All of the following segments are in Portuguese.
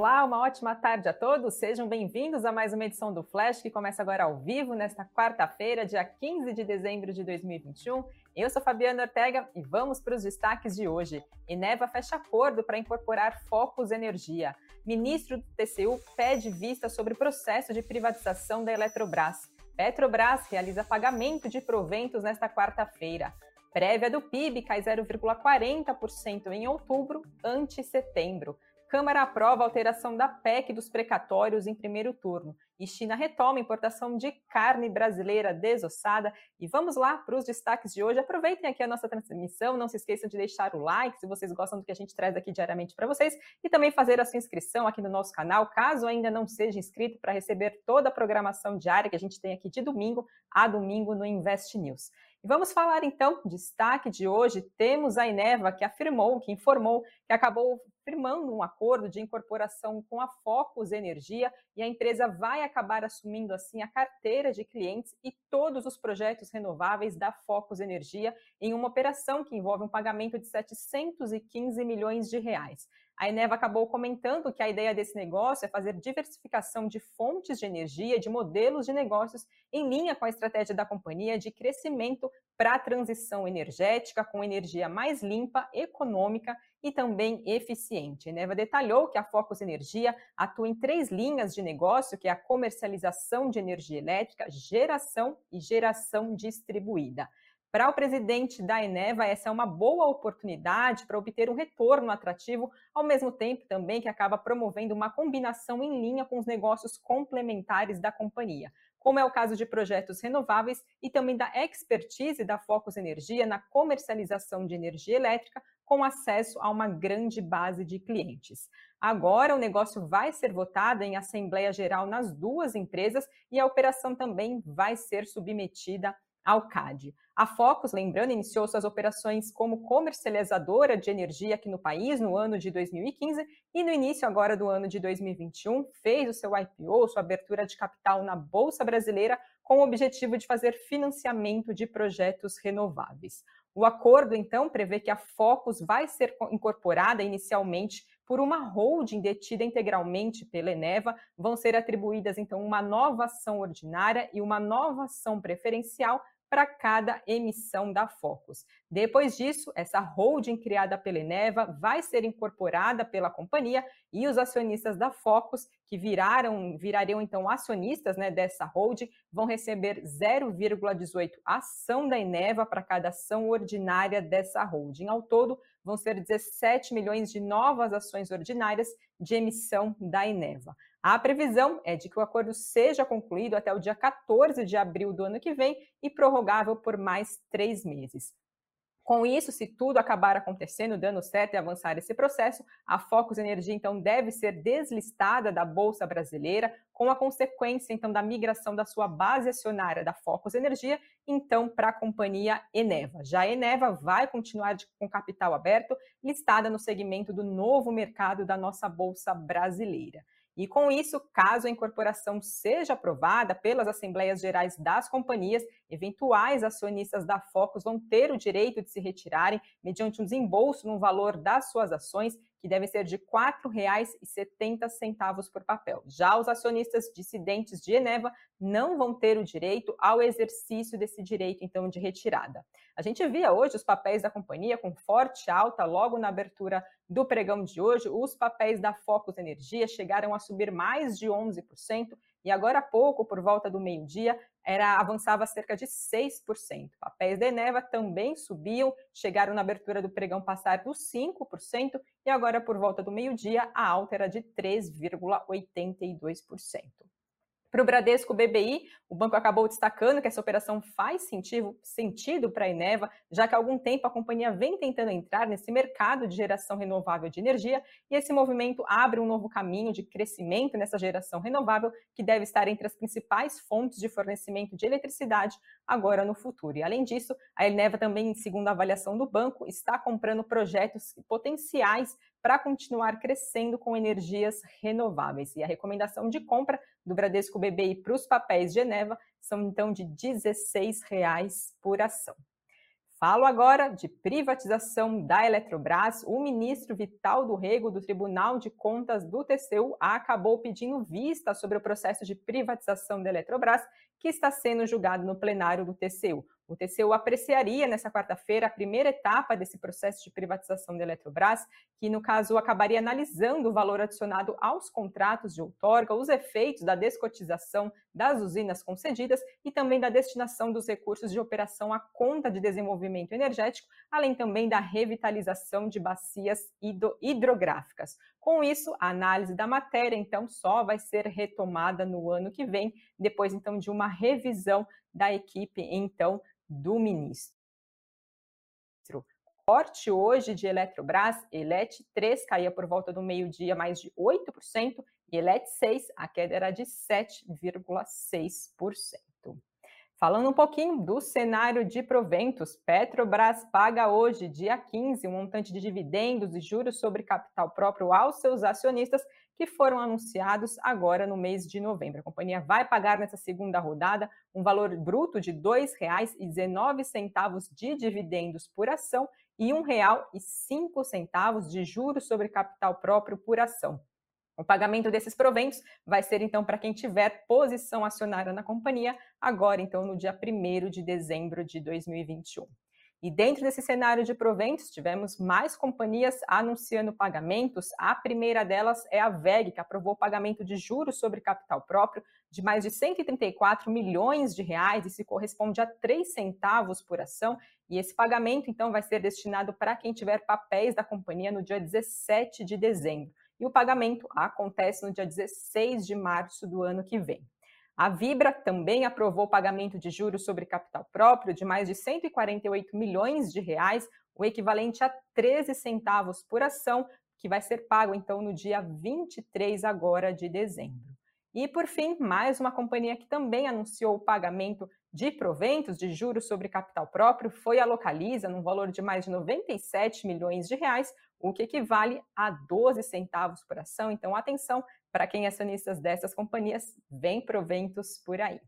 Olá, uma ótima tarde a todos. Sejam bem-vindos a mais uma edição do Flash, que começa agora ao vivo nesta quarta-feira, dia 15 de dezembro de 2021. Eu sou Fabiana Ortega e vamos para os destaques de hoje. Eneva fecha acordo para incorporar Focus Energia. Ministro do TCU pede vista sobre processo de privatização da Eletrobras. Petrobras realiza pagamento de proventos nesta quarta-feira. Prévia do PIB cai 0,40% em outubro, ante setembro. Câmara aprova alteração da PEC dos precatórios em primeiro turno. E China retoma importação de carne brasileira desossada. E vamos lá para os destaques de hoje. Aproveitem aqui a nossa transmissão. Não se esqueçam de deixar o like se vocês gostam do que a gente traz aqui diariamente para vocês. E também fazer a sua inscrição aqui no nosso canal, caso ainda não seja inscrito, para receber toda a programação diária que a gente tem aqui de domingo a domingo no Invest News. E vamos falar então, destaque de hoje, temos a Ineva que afirmou, que informou que acabou firmando um acordo de incorporação com a Focus Energia e a empresa vai acabar assumindo assim a carteira de clientes e todos os projetos renováveis da Focus Energia em uma operação que envolve um pagamento de 715 milhões de reais. A Eneva acabou comentando que a ideia desse negócio é fazer diversificação de fontes de energia, de modelos de negócios, em linha com a estratégia da companhia de crescimento para a transição energética, com energia mais limpa, econômica e também eficiente. A Eneva detalhou que a Focus Energia atua em três linhas de negócio, que é a comercialização de energia elétrica, geração e geração distribuída. Para o presidente da Eneva, essa é uma boa oportunidade para obter um retorno atrativo, ao mesmo tempo também que acaba promovendo uma combinação em linha com os negócios complementares da companhia, como é o caso de projetos renováveis e também da expertise da Focus Energia na comercialização de energia elétrica, com acesso a uma grande base de clientes. Agora, o negócio vai ser votado em Assembleia Geral nas duas empresas e a operação também vai ser submetida ao CAD. A Focus, lembrando, iniciou suas operações como comercializadora de energia aqui no país no ano de 2015 e no início agora do ano de 2021 fez o seu IPO, sua abertura de capital na Bolsa Brasileira, com o objetivo de fazer financiamento de projetos renováveis. O acordo, então, prevê que a Focus vai ser incorporada inicialmente por uma holding detida integralmente pela Eneva. Vão ser atribuídas, então, uma nova ação ordinária e uma nova ação preferencial para cada emissão da Focus. Depois disso, essa holding criada pela Eneva vai ser incorporada pela companhia e os acionistas da Focus, que viraram, virariam então acionistas né, dessa holding, vão receber 0,18 ação da Eneva para cada ação ordinária dessa holding. Ao todo, vão ser 17 milhões de novas ações ordinárias de emissão da Eneva. A previsão é de que o acordo seja concluído até o dia 14 de abril do ano que vem e prorrogável por mais três meses. Com isso, se tudo acabar acontecendo, dando certo e avançar esse processo, a Focus Energia então deve ser deslistada da Bolsa Brasileira, com a consequência então da migração da sua base acionária da Focus Energia então para a companhia Eneva. Já a Eneva vai continuar de, com capital aberto, listada no segmento do novo mercado da nossa Bolsa Brasileira. E com isso, caso a incorporação seja aprovada pelas Assembleias Gerais das companhias, eventuais acionistas da Focus vão ter o direito de se retirarem mediante um desembolso no valor das suas ações que deve ser de R$ 4,70 por papel. Já os acionistas dissidentes de Eneva não vão ter o direito ao exercício desse direito, então, de retirada. A gente via hoje os papéis da companhia com forte alta logo na abertura do pregão de hoje. Os papéis da Focus Energia chegaram a subir mais de 11%, e agora há pouco, por volta do meio-dia, era avançava cerca de 6%. Papéis da Eneva também subiam, chegaram na abertura do pregão passar dos 5%, e agora, por volta do meio-dia, a alta era de 3,82%. Para o Bradesco BBI, o banco acabou destacando que essa operação faz sentido, sentido para a Eneva, já que há algum tempo a companhia vem tentando entrar nesse mercado de geração renovável de energia e esse movimento abre um novo caminho de crescimento nessa geração renovável, que deve estar entre as principais fontes de fornecimento de eletricidade agora no futuro. E além disso, a Eneva também, segundo a avaliação do banco, está comprando projetos potenciais para continuar crescendo com energias renováveis. E a recomendação de compra do Bradesco BBI para os papéis Geneva são então de R$ 16,00 por ação. Falo agora de privatização da Eletrobras. O ministro Vital do Rego, do Tribunal de Contas do TCU, acabou pedindo vista sobre o processo de privatização da Eletrobras, que está sendo julgado no plenário do TCU. O TCU apreciaria nessa quarta-feira a primeira etapa desse processo de privatização da Eletrobras, que no caso acabaria analisando o valor adicionado aos contratos de outorga, os efeitos da descotização das usinas concedidas e também da destinação dos recursos de operação à conta de desenvolvimento energético, além também da revitalização de bacias hidrográficas. Com isso, a análise da matéria então só vai ser retomada no ano que vem, depois então de uma revisão da equipe então do ministro. Corte hoje de Eletrobras, Elet 3 caía por volta do meio-dia mais de 8%, e Elet 6, a queda era de 7,6%. Falando um pouquinho do cenário de proventos, Petrobras paga hoje, dia 15, um montante de dividendos e juros sobre capital próprio aos seus acionistas que foram anunciados agora no mês de novembro. A companhia vai pagar nessa segunda rodada um valor bruto de R$ 2,19 de dividendos por ação e R$ 1,05 de juros sobre capital próprio por ação. O pagamento desses proventos vai ser então para quem tiver posição acionária na companhia, agora então no dia 1 de dezembro de 2021. E dentro desse cenário de proventos, tivemos mais companhias anunciando pagamentos. A primeira delas é a VEG, que aprovou o pagamento de juros sobre capital próprio de mais de 134 milhões de reais, e se corresponde a 3 centavos por ação. E esse pagamento, então, vai ser destinado para quem tiver papéis da companhia no dia 17 de dezembro e o pagamento acontece no dia 16 de março do ano que vem. A Vibra também aprovou o pagamento de juros sobre capital próprio de mais de 148 milhões de reais, o equivalente a 13 centavos por ação, que vai ser pago então no dia 23 agora de dezembro. E por fim, mais uma companhia que também anunciou o pagamento de proventos de juros sobre capital próprio foi a Localiza, num valor de mais de 97 milhões de reais, o que equivale a 12 centavos por ação. Então, atenção para quem é acionistas dessas companhias, vem proventos por aí.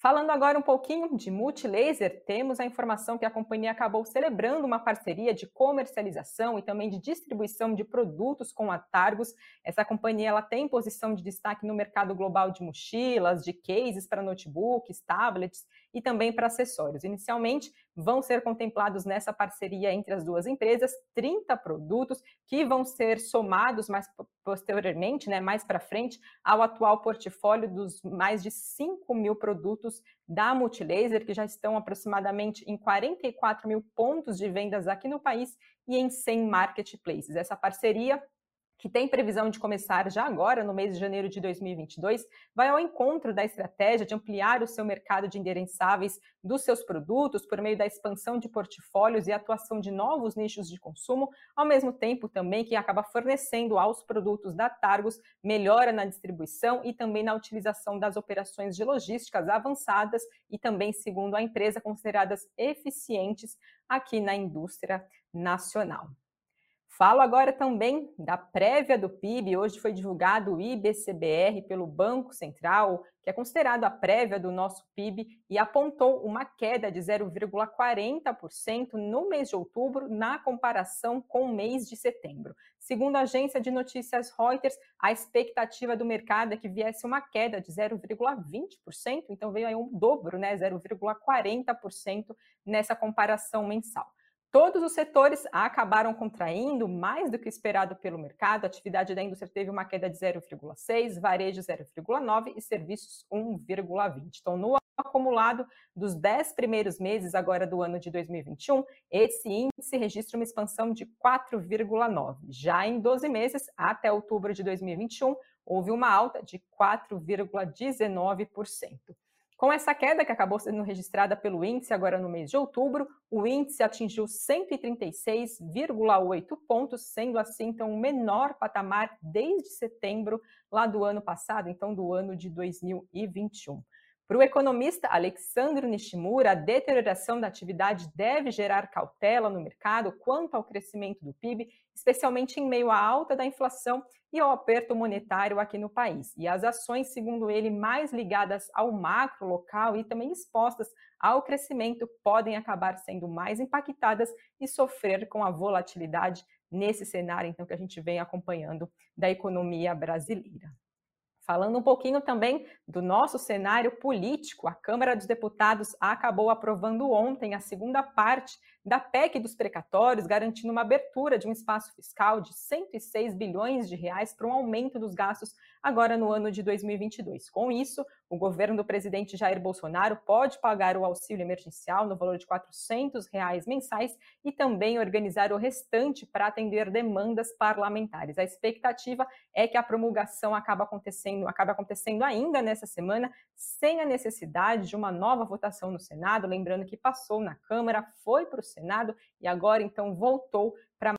Falando agora um pouquinho de Multilaser, temos a informação que a companhia acabou celebrando uma parceria de comercialização e também de distribuição de produtos com a Targus. Essa companhia ela tem posição de destaque no mercado global de mochilas, de cases para notebooks, tablets e também para acessórios. Inicialmente, vão ser contemplados nessa parceria entre as duas empresas 30 produtos que vão ser somados mais posteriormente, né, mais para frente, ao atual portfólio dos mais de 5 mil produtos da Multilaser, que já estão aproximadamente em 44 mil pontos de vendas aqui no país e em 100 marketplaces. Essa parceria que tem previsão de começar já agora, no mês de janeiro de 2022, vai ao encontro da estratégia de ampliar o seu mercado de endereçáveis dos seus produtos por meio da expansão de portfólios e atuação de novos nichos de consumo, ao mesmo tempo também que acaba fornecendo aos produtos da Targus melhora na distribuição e também na utilização das operações de logísticas avançadas e também, segundo a empresa, consideradas eficientes aqui na indústria nacional. Falo agora também da prévia do PIB. Hoje foi divulgado o IBCBR pelo Banco Central, que é considerado a prévia do nosso PIB, e apontou uma queda de 0,40% no mês de outubro, na comparação com o mês de setembro. Segundo a agência de notícias Reuters, a expectativa do mercado é que viesse uma queda de 0,20%, então veio aí um dobro, né, 0,40% nessa comparação mensal. Todos os setores acabaram contraindo mais do que esperado pelo mercado. A atividade da indústria teve uma queda de 0,6, varejo 0,9 e serviços 1,20. Então, no acumulado dos 10 primeiros meses agora do ano de 2021, esse índice registra uma expansão de 4,9. Já em 12 meses, até outubro de 2021, houve uma alta de 4,19%. Com essa queda que acabou sendo registrada pelo índice agora no mês de outubro, o índice atingiu 136,8 pontos, sendo assim então o menor patamar desde setembro lá do ano passado, então do ano de 2021. Para o economista Alexandre Nishimura, a deterioração da atividade deve gerar cautela no mercado quanto ao crescimento do PIB, especialmente em meio à alta da inflação e ao aperto monetário aqui no país. E as ações, segundo ele, mais ligadas ao macro local e também expostas ao crescimento, podem acabar sendo mais impactadas e sofrer com a volatilidade nesse cenário então que a gente vem acompanhando da economia brasileira. Falando um pouquinho também do nosso cenário político, a Câmara dos Deputados acabou aprovando ontem a segunda parte da PEC dos precatórios, garantindo uma abertura de um espaço fiscal de 106 bilhões de reais para um aumento dos gastos agora no ano de 2022. Com isso, o governo do presidente Jair Bolsonaro pode pagar o auxílio emergencial no valor de 400 reais mensais e também organizar o restante para atender demandas parlamentares. A expectativa é que a promulgação acaba acontecendo, acaba acontecendo ainda nessa semana, sem a necessidade de uma nova votação no Senado. Lembrando que passou na Câmara, foi para o Senado e agora então voltou para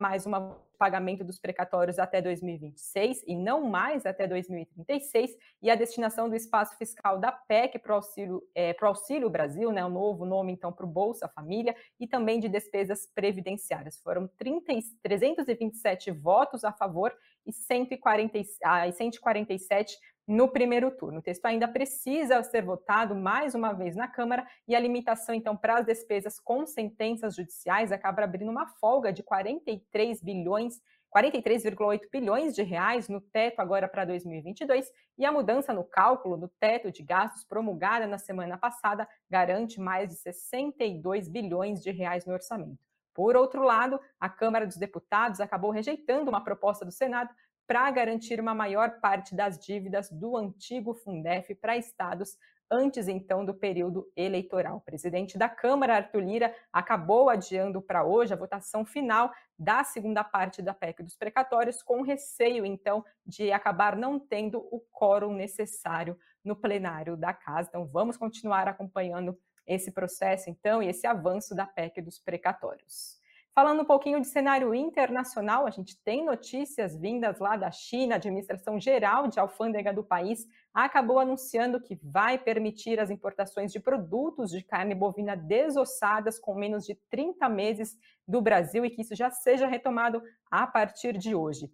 mais um pagamento dos precatórios até 2026 e não mais até 2036, e a destinação do espaço fiscal da PEC para o Auxílio, é, Auxílio Brasil, né, o novo nome então para o Bolsa Família, e também de despesas previdenciárias. Foram 30, 327 votos a favor e 140, ah, 147 no primeiro turno. O texto ainda precisa ser votado mais uma vez na Câmara e a limitação, então, para as despesas com sentenças judiciais acaba abrindo uma folga de 43 bilhões 43,8 bilhões de reais no teto agora para 2022 e a mudança no cálculo do teto de gastos promulgada na semana passada garante mais de 62 bilhões de reais no orçamento. Por outro lado, a Câmara dos Deputados acabou rejeitando uma proposta do Senado para garantir uma maior parte das dívidas do antigo Fundef para estados antes então do período eleitoral. O presidente da Câmara, Arthur Lira, acabou adiando para hoje a votação final da segunda parte da PEC dos precatórios, com receio então de acabar não tendo o quórum necessário no plenário da casa. Então vamos continuar acompanhando esse processo então e esse avanço da PEC dos precatórios. Falando um pouquinho de cenário internacional, a gente tem notícias vindas lá da China, a Administração Geral de Alfândega do país acabou anunciando que vai permitir as importações de produtos de carne bovina desossadas com menos de 30 meses do Brasil e que isso já seja retomado a partir de hoje.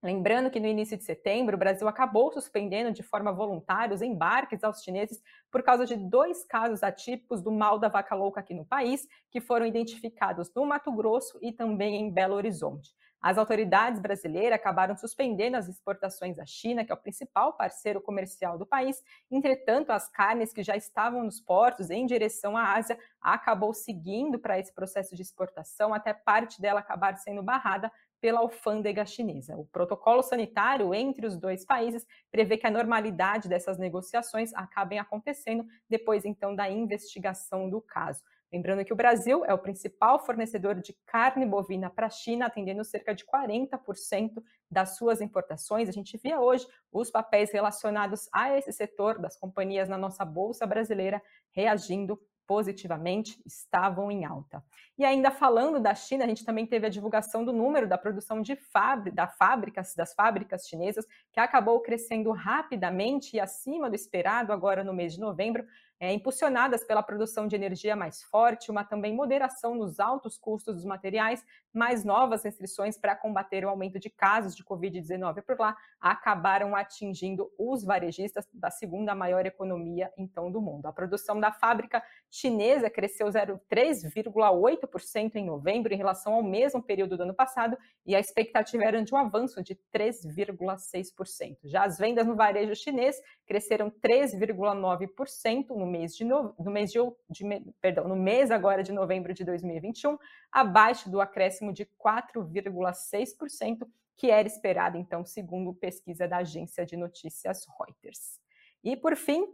Lembrando que no início de setembro, o Brasil acabou suspendendo de forma voluntária os embarques aos chineses por causa de dois casos atípicos do mal da vaca louca aqui no país, que foram identificados no Mato Grosso e também em Belo Horizonte. As autoridades brasileiras acabaram suspendendo as exportações à China, que é o principal parceiro comercial do país. Entretanto, as carnes que já estavam nos portos em direção à Ásia acabou seguindo para esse processo de exportação, até parte dela acabar sendo barrada pela alfândega chinesa. O protocolo sanitário entre os dois países prevê que a normalidade dessas negociações acabem acontecendo depois então da investigação do caso. Lembrando que o Brasil é o principal fornecedor de carne bovina para a China, atendendo cerca de 40% das suas importações. A gente via hoje os papéis relacionados a esse setor das companhias na nossa bolsa brasileira reagindo positivamente estavam em alta. E ainda falando da China, a gente também teve a divulgação do número da produção de fábrica, da fábricas, das fábricas chinesas, que acabou crescendo rapidamente e acima do esperado agora no mês de novembro, é, impulsionadas pela produção de energia mais forte, uma também moderação nos altos custos dos materiais, mais novas restrições para combater o aumento de casos de Covid-19 por lá, acabaram atingindo os varejistas da segunda maior economia então do mundo. A produção da fábrica chinesa cresceu 3,8% em novembro em relação ao mesmo período do ano passado e a expectativa era de um avanço de 3,6%. Já as vendas no varejo chinês cresceram 3,9% no mês de no, no mês de, de, perdão, no mês agora de novembro de 2021, abaixo do acréscimo de 4,6% que era esperado então, segundo pesquisa da agência de notícias Reuters. E por fim,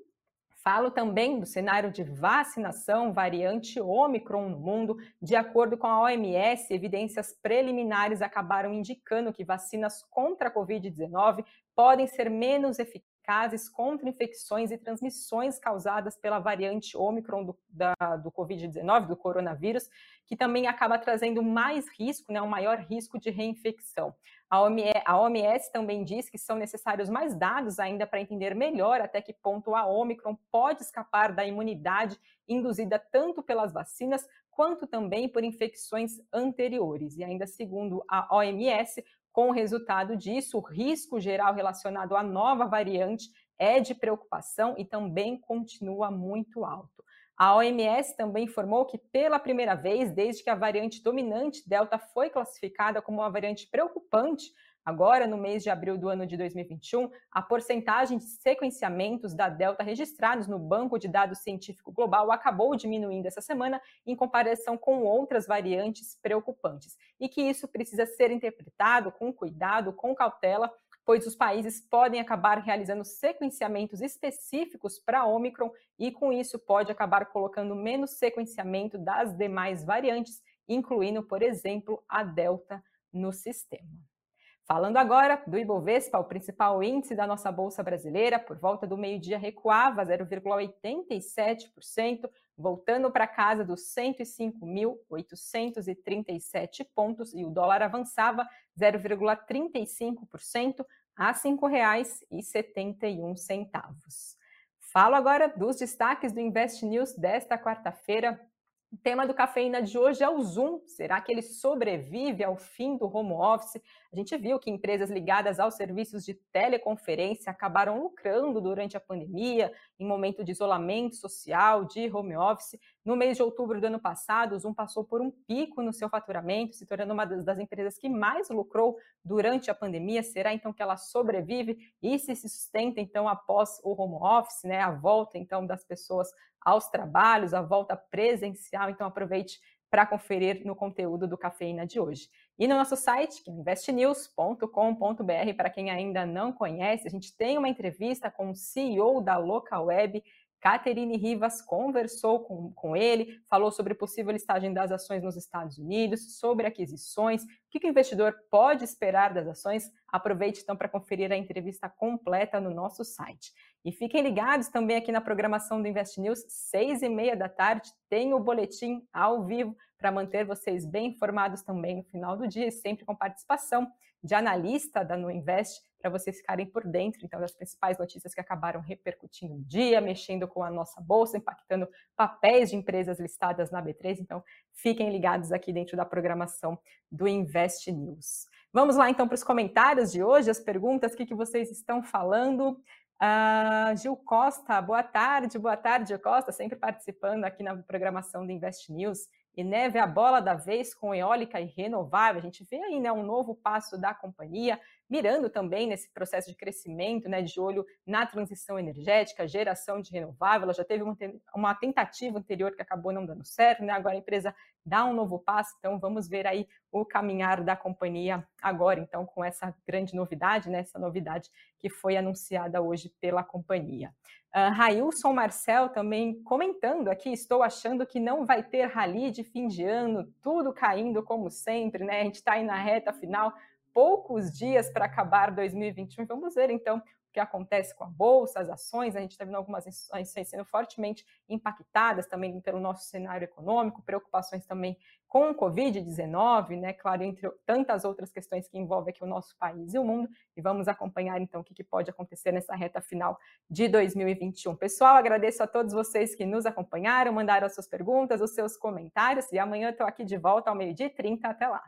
Falo também do cenário de vacinação variante Omicron no mundo. De acordo com a OMS, evidências preliminares acabaram indicando que vacinas contra a Covid-19 podem ser menos eficazes eficazes contra infecções e transmissões causadas pela variante Ômicron do, do Covid-19, do coronavírus, que também acaba trazendo mais risco, né, um maior risco de reinfecção. A OMS também diz que são necessários mais dados ainda para entender melhor até que ponto a Omicron pode escapar da imunidade induzida tanto pelas vacinas quanto também por infecções anteriores. E ainda segundo a OMS, com o resultado disso, o risco geral relacionado à nova variante é de preocupação e também continua muito alto. A OMS também informou que, pela primeira vez, desde que a variante dominante Delta foi classificada como uma variante preocupante, agora no mês de abril do ano de 2021, a porcentagem de sequenciamentos da Delta registrados no Banco de Dados Científico Global acabou diminuindo essa semana em comparação com outras variantes preocupantes, e que isso precisa ser interpretado com cuidado, com cautela pois os países podem acabar realizando sequenciamentos específicos para Omicron e, com isso, pode acabar colocando menos sequenciamento das demais variantes, incluindo, por exemplo, a Delta no sistema. Falando agora do Ibovespa, o principal índice da nossa bolsa brasileira, por volta do meio-dia recuava 0,87%, voltando para casa dos 105.837 pontos e o dólar avançava 0,35% a R$ 5,71. Falo agora dos destaques do Invest News desta quarta-feira, o tema do Cafeína de hoje é o Zoom. Será que ele sobrevive ao fim do home office? A gente viu que empresas ligadas aos serviços de teleconferência acabaram lucrando durante a pandemia, em momento de isolamento social, de home office. No mês de outubro do ano passado, o Zoom passou por um pico no seu faturamento, se tornando uma das empresas que mais lucrou durante a pandemia. Será então que ela sobrevive e se sustenta então após o home office, né? A volta então das pessoas aos trabalhos, a volta presencial. Então, aproveite para conferir no conteúdo do Cafeína de hoje. E no nosso site, é investnews.com.br, para quem ainda não conhece, a gente tem uma entrevista com o CEO da Local Web, Caterine Rivas conversou com, com ele, falou sobre possível listagem das ações nos Estados Unidos, sobre aquisições, o que, que o investidor pode esperar das ações. Aproveite então para conferir a entrevista completa no nosso site. E fiquem ligados também aqui na programação do Invest News, seis e meia da tarde, tem o boletim ao vivo para manter vocês bem informados também no final do dia, sempre com participação de analista da No Invest, para vocês ficarem por dentro então das principais notícias que acabaram repercutindo no dia, mexendo com a nossa bolsa, impactando papéis de empresas listadas na B3. Então, fiquem ligados aqui dentro da programação do Invest News. Vamos lá então para os comentários de hoje, as perguntas, o que, que vocês estão falando. Uh, Gil Costa, boa tarde, boa tarde, Gil Costa, sempre participando aqui na programação do Invest News. E neve a bola da vez com eólica e renovável. A gente vê aí né, um novo passo da companhia, mirando também nesse processo de crescimento, né, de olho na transição energética, geração de renovável. Ela já teve uma tentativa anterior que acabou não dando certo, né? Agora a empresa dá um novo passo, então vamos ver aí o caminhar da companhia agora, então, com essa grande novidade, né? Essa novidade que foi anunciada hoje pela companhia. Uh, Railson Marcel também comentando aqui, estou achando que não vai ter rally de fim de ano, tudo caindo como sempre, né? A gente está aí na reta final, poucos dias para acabar 2021. Vamos ver então que acontece com a bolsa, as ações. A gente está vendo algumas ações sendo fortemente impactadas também pelo nosso cenário econômico, preocupações também com o Covid-19, né? Claro, entre tantas outras questões que envolvem aqui o nosso país e o mundo. E vamos acompanhar então o que, que pode acontecer nessa reta final de 2021. Pessoal, agradeço a todos vocês que nos acompanharam, mandaram as suas perguntas, os seus comentários. E amanhã eu estou aqui de volta ao meio-dia e 30. Até lá.